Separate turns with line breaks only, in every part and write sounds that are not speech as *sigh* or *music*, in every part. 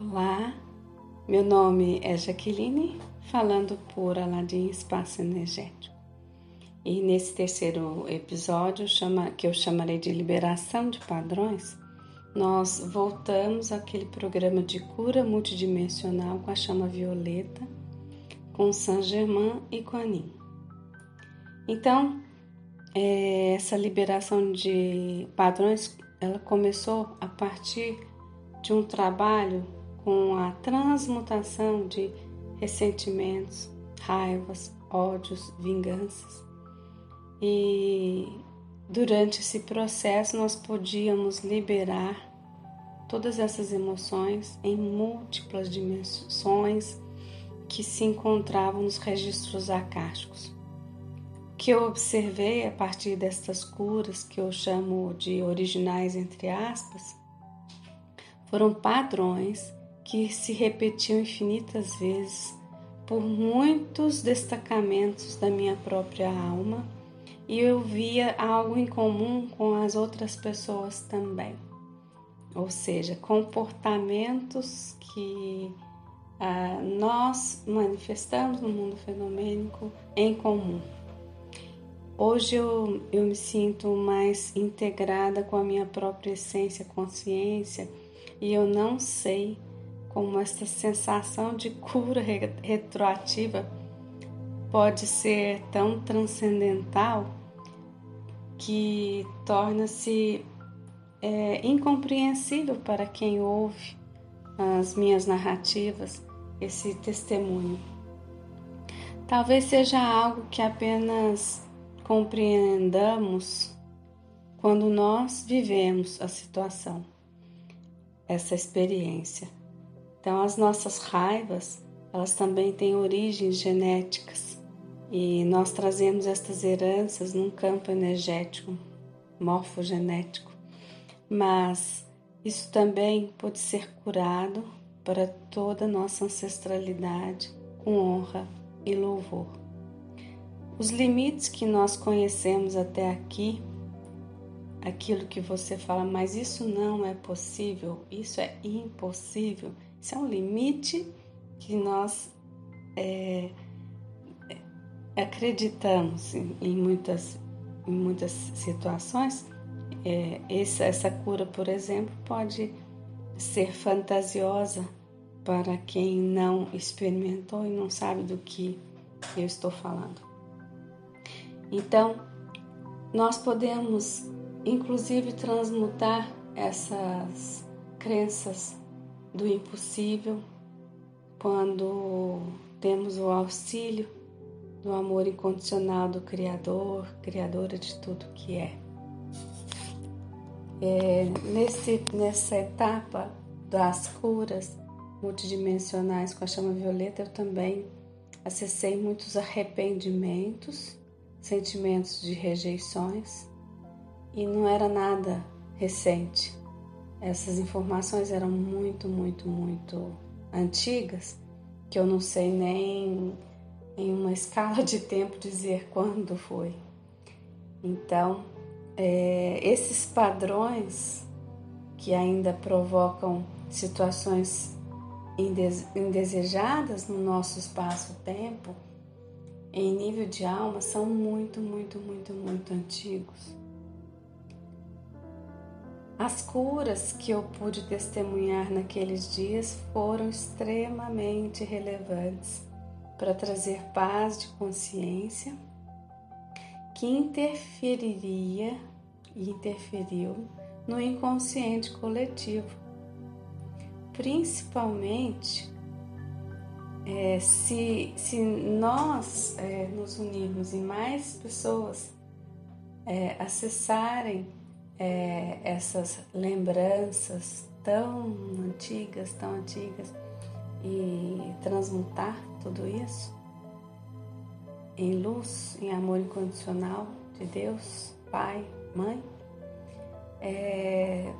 Olá, meu nome é Jaqueline, falando por Aladim Espaço Energético. E nesse terceiro episódio, chama, que eu chamarei de Liberação de Padrões, nós voltamos àquele programa de cura multidimensional com a chama violeta, com Saint Germain e com Anin. Então, é, essa liberação de padrões, ela começou a partir de um trabalho com a transmutação de ressentimentos, raivas, ódios, vinganças. E durante esse processo nós podíamos liberar todas essas emoções em múltiplas dimensões que se encontravam nos registros acásticos. O que eu observei a partir destas curas, que eu chamo de originais entre aspas, foram padrões que se repetiu infinitas vezes por muitos destacamentos da minha própria alma e eu via algo em comum com as outras pessoas também. Ou seja, comportamentos que ah, nós manifestamos no mundo fenomênico em comum. Hoje eu, eu me sinto mais integrada com a minha própria essência, consciência, e eu não sei como essa sensação de cura retroativa pode ser tão transcendental que torna-se é, incompreensível para quem ouve as minhas narrativas, esse testemunho. Talvez seja algo que apenas compreendamos quando nós vivemos a situação, essa experiência. Então, as nossas raivas, elas também têm origens genéticas e nós trazemos estas heranças num campo energético, morfogenético. Mas isso também pode ser curado para toda a nossa ancestralidade com honra e louvor. Os limites que nós conhecemos até aqui, aquilo que você fala, mas isso não é possível, isso é impossível isso é um limite que nós é, é, acreditamos em, muitas, em muitas situações. É, essa, essa cura, por exemplo, pode ser fantasiosa para quem não experimentou e não sabe do que eu estou falando. Então, nós podemos, inclusive, transmutar essas crenças do impossível quando temos o auxílio do amor incondicional do Criador, Criadora de tudo que é. é nesse, nessa etapa das curas multidimensionais com a chama violeta, eu também acessei muitos arrependimentos, sentimentos de rejeições, e não era nada recente. Essas informações eram muito, muito, muito antigas, que eu não sei nem em uma *laughs* escala de tempo dizer quando foi. Então, é, esses padrões que ainda provocam situações indesejadas no nosso espaço-tempo, em nível de alma, são muito, muito, muito, muito antigos. As curas que eu pude testemunhar naqueles dias foram extremamente relevantes para trazer paz de consciência que interferiria e interferiu no inconsciente coletivo, principalmente é, se, se nós é, nos unirmos e mais pessoas é, acessarem é, essas lembranças tão antigas, tão antigas e transmutar tudo isso em luz, em amor incondicional de Deus, Pai, Mãe, é,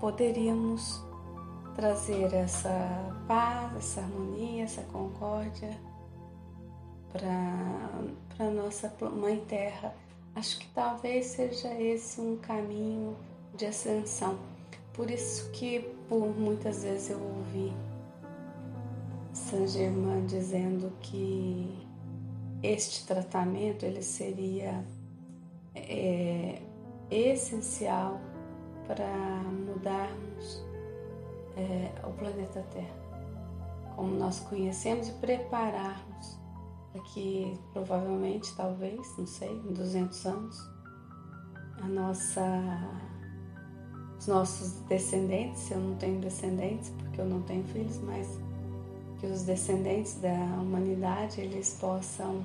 poderíamos trazer essa paz, essa harmonia, essa concórdia para a nossa Mãe Terra Acho que talvez seja esse um caminho de ascensão, por isso que por muitas vezes eu ouvi Saint Germain dizendo que este tratamento ele seria é, essencial para mudarmos é, o planeta Terra, como nós conhecemos e prepararmos que provavelmente, talvez, não sei, em 200 anos, a nossa, os nossos descendentes, eu não tenho descendentes porque eu não tenho filhos, mas que os descendentes da humanidade eles possam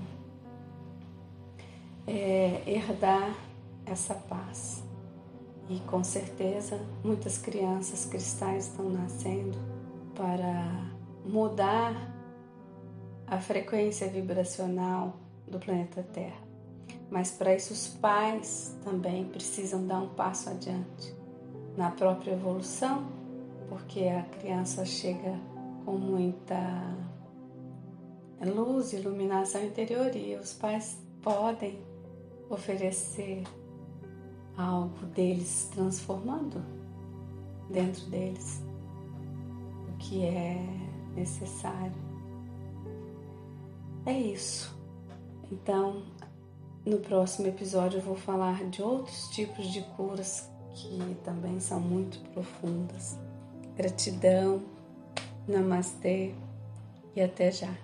é, herdar essa paz. E com certeza muitas crianças cristais estão nascendo para mudar a frequência vibracional do planeta Terra. Mas para isso os pais também precisam dar um passo adiante na própria evolução, porque a criança chega com muita luz, iluminação interior e os pais podem oferecer algo deles transformando dentro deles o que é necessário. É isso. Então, no próximo episódio eu vou falar de outros tipos de curas que também são muito profundas. Gratidão, namastê e até já.